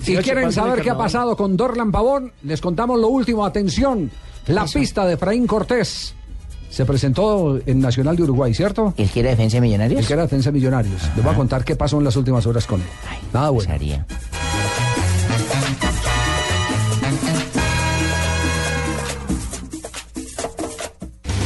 Si, quieren saber qué ha pasado con Dorlan Pavón, les contamos lo último. Atención, la pista de Efraín Cortés. Se presentó en Nacional de Uruguay, ¿cierto? ¿El que era defensa de millonarios? El que era defensa de millonarios. Les voy a contar qué pasó en las últimas horas con él. Nada bueno.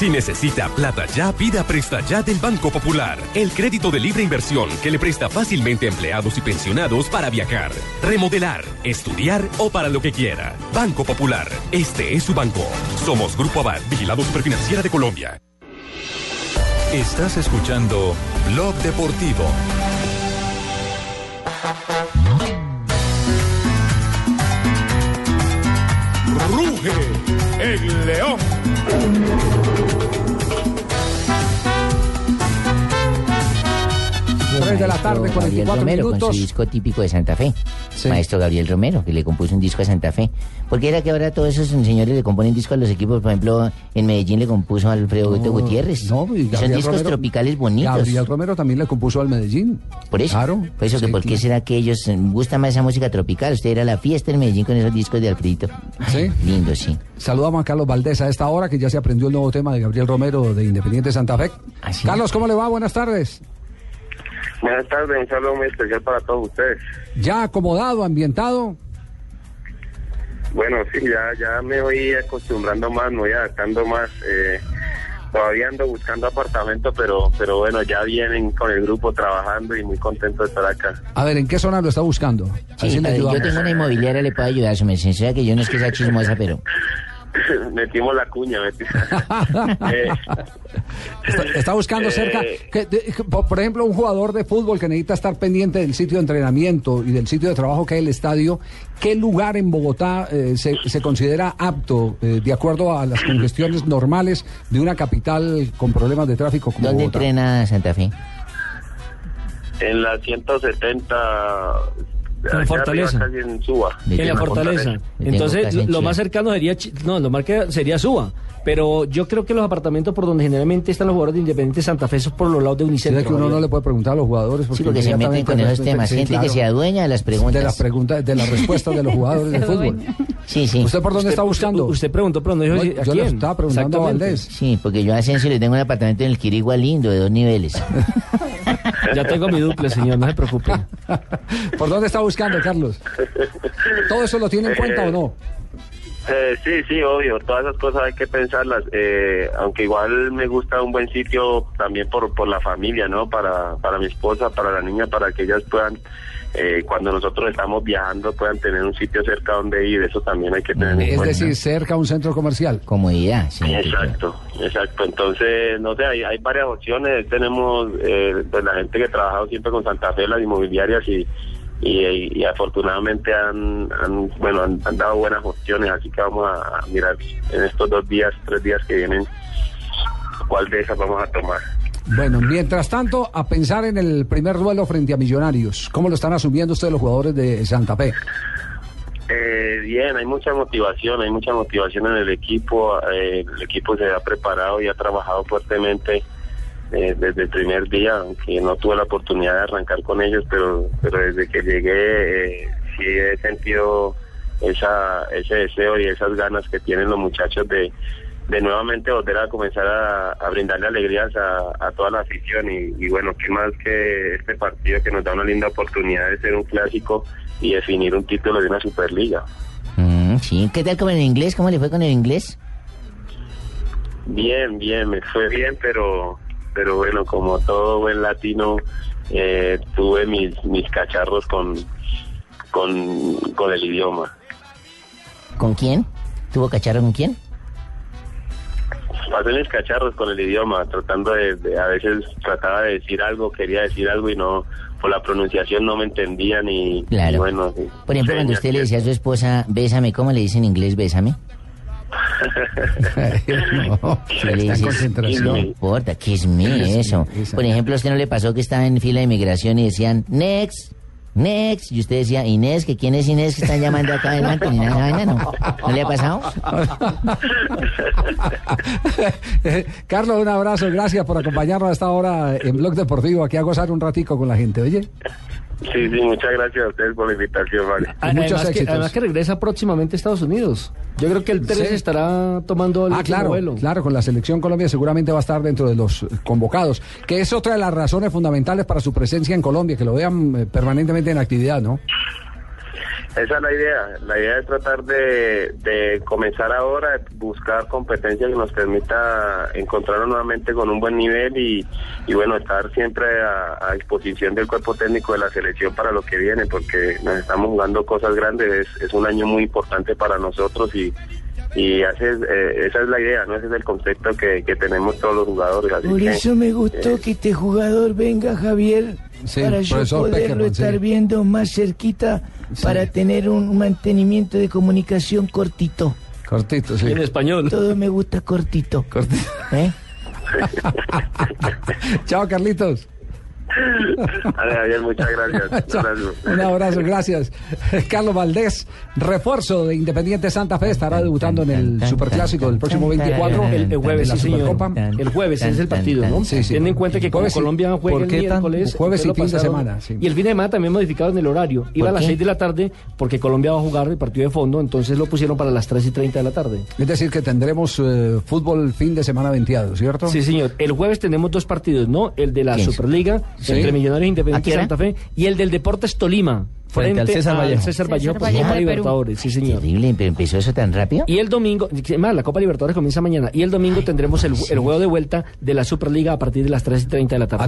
Si necesita plata ya, pida Presta Ya del Banco Popular. El crédito de libre inversión que le presta fácilmente a empleados y pensionados para viajar, remodelar, estudiar o para lo que quiera. Banco Popular. Este es su banco. Somos Grupo Abad, Vigilado Superfinanciera de Colombia. Estás escuchando Blog Deportivo. Ruge el león. 3 de la tarde, 44 Romero, minutos. Con su disco típico de Santa Fe. Maestro Gabriel Romero, que le compuso un disco a Santa Fe. Porque era que ahora todos esos señores le componen discos a los equipos. Por ejemplo, en Medellín le compuso a Alfredo No, Gutiérrez. no, y son Gabriel discos Romero- tropicales bonitos. Gabriel Romero también le compuso al Medellín. Por eso. Claro. Por eso, que Sí, ¿por qué será que ellos eh, gusta más esa música tropical? Usted era a la fiesta en Medellín con esos discos de Alfredito. ¿Sí? Lindo, sí. Saludamos a Carlos Valdés a esta hora, que ya se aprendió el nuevo tema de Gabriel Romero de Independiente Santa Fe. Carlos, ¿cómo le va? Buenas tardes. Buenas tardes, un saludo muy especial para todos ustedes. ¿Ya acomodado, ambientado? Bueno, sí, ya, ya me voy acostumbrando más, me voy adaptando más. eh, todavía ando buscando apartamento, pero, pero bueno, ya vienen con el grupo trabajando y muy contento de estar acá. A ver, ¿en qué zona lo está buscando? Sí, padre, yo tengo una inmobiliaria, le puedo ayudar, su merced. Sea que yo no es que sea chismosa, pero... Metimos la cuña, metimos. Eh, Está, está buscando Eh, cerca, que- de- que, por ejemplo, un jugador de fútbol que necesita estar pendiente del sitio de entrenamiento y del sitio de trabajo que es el estadio, ¿qué lugar en Bogotá eh, se, se considera apto eh, de acuerdo a las congestiones normales de una capital con problemas de tráfico como ¿Dónde Bogotá? entrena Santa Fe? en la 170. En Fortaleza. casi en Suba. En la fortaleza. Entonces, lo, lo más cercano sería, Chi- no, lo más que sería Suba. Pero yo creo que los apartamentos por donde generalmente están los jugadores de Independiente Santa Fe son por los lados de Sí, Unicentro. es que uno no le puede preguntar a los jugadores porque, Sí, porque se meten con esos temas. Gente que claro, se adueña de las preguntas. de las preguntas, de las respuestas de los jugadores de fútbol. Sí, sí. ¿Usted por dónde está buscando? Usted preguntó, pero no dijo No, a yo le quién. estaba preguntando a. Valdés. Sí, porque yo a Asensio le tengo un apartamento en el Quirigua lindo, de dos niveles. Ya tengo mi duple, señor, no se preocupe. ¿Por dónde está buscando, Carlos? ¿Todo eso lo tiene en cuenta o no? Eh, sí, sí, obvio, todas esas cosas hay que pensarlas, eh, aunque igual me gusta un buen sitio también por, por la familia, ¿no? Para, para mi esposa, para la niña, para que ellas puedan, eh, cuando nosotros estamos viajando, puedan tener un sitio cerca donde ir, eso también hay que tener en Es cuenta. decir, cerca a un centro comercial. Comodidad, sí. Exacto, exacto. Entonces, no sé, hay, hay varias opciones. Tenemos eh, pues, la gente que ha trabajado siempre con Santa Fe, las inmobiliarias, y, y, y afortunadamente han, han, bueno, han, han dado buenas opciones. Así que vamos a, a mirar en estos dos días, tres días que vienen, cuál de esas vamos a tomar. Bueno, mientras tanto, a pensar en el primer duelo frente a Millonarios. ¿Cómo lo están asumiendo ustedes los jugadores de Santa Fe? Eh, bien, hay mucha motivación, hay mucha motivación en el equipo. eh, el equipo se ha preparado y ha trabajado fuertemente eh, desde el primer día, aunque no tuve la oportunidad de arrancar con ellos, pero, pero desde que llegué eh, sí he sentido esa, ese deseo y esas ganas que tienen los muchachos de, de nuevamente volver a comenzar a, a brindarle alegrías a, a toda la afición y, y bueno, qué más que este partido que nos da una linda oportunidad de ser un clásico y definir un título de una Superliga. Mm, sí, ¿qué tal con el inglés? ¿Cómo le fue con el inglés? Bien, bien, me fue bien, pero pero bueno, como todo buen latino, eh, tuve mis, mis cacharros con, con, con el idioma. ¿Con quién? ¿Tuvo cacharro con quién? Pasé mis cacharros con el idioma, tratando de, de- a veces trataba de decir algo, quería decir algo y no, por la pronunciación no me entendían y, Claro. y bueno. Por ejemplo, cuando usted le decía a su esposa, bésame, ¿cómo le dice en inglés bésame? no, no importa, ¿qué es me eso? Por ejemplo, ¿a usted no le pasó que estaba en fila de inmigración y decían, next? Next, y usted decía, Inés, que quién es Inés que están llamando acá adelante, ni nada, no. ¿No le ha pasado? Carlos, un abrazo, gracias por acompañarnos a esta hora en Blog Deportivo, aquí a gozar un ratico con la gente, oye. Sí, sí, muchas gracias a ustedes por la invitación, vale. Además, que, además que regresa próximamente a Estados Unidos. Yo creo que el 3 estará tomando el ah, claro, vuelo. Claro, con la selección Colombia seguramente va a estar dentro de los convocados, que es otra de las razones fundamentales para su presencia en Colombia, que lo vean eh, permanentemente en actividad, ¿no? Esa es la idea. La idea es tratar de, de comenzar ahora, buscar competencia que nos permita encontrarnos nuevamente con un buen nivel y, y bueno, estar siempre a, disposición del cuerpo técnico de la selección para lo que viene, porque nos estamos jugando cosas grandes. Es, es un año muy importante para nosotros y, y hace, eh, esa es la idea, ¿no? Ese es el concepto que, que tenemos todos los jugadores. Por eso me gustó eh, que este jugador venga, Javier, para yo poderlo estar viendo más cerquita, para tener un mantenimiento de comunicación cortito. Cortito, sí. En español. Todo me gusta cortito. Cortito. ¿Eh? Chao, Carlitos. Javier, muchas gracias. Un abrazo, gracias. Carlos Valdés, refuerzo de Independiente Santa Fe, estará debutando en el Superclásico del próximo 24. El, jueves, sí, señor. El jueves es el partido, ¿no? Sí, sí. Ten en cuenta que como Colombia juega el miércoles. Jueves y fin de semana. Y el fin de semana también modificado en el horario. Iba a las 6 de la tarde porque Colombia va a jugar el partido de fondo, entonces lo pusieron para las 3 y 30 de la tarde. Es decir, que tendremos eh, fútbol fin de semana venteado, ¿cierto? Sí, señor. El jueves tenemos dos partidos, ¿no? El de la Superliga entre Millonarios Independiente Santa Fe y el del Deportes Tolima. Frente, al César Vallejo. César Vallejo por Copa Libertadores, sí señor. Terrible, pero empezó eso tan rápido. Y el domingo, más, la Copa Libertadores comienza mañana. Y el domingo tendremos el, el, juego de vuelta de la Superliga a partir de las 3 y 30 de la tarde.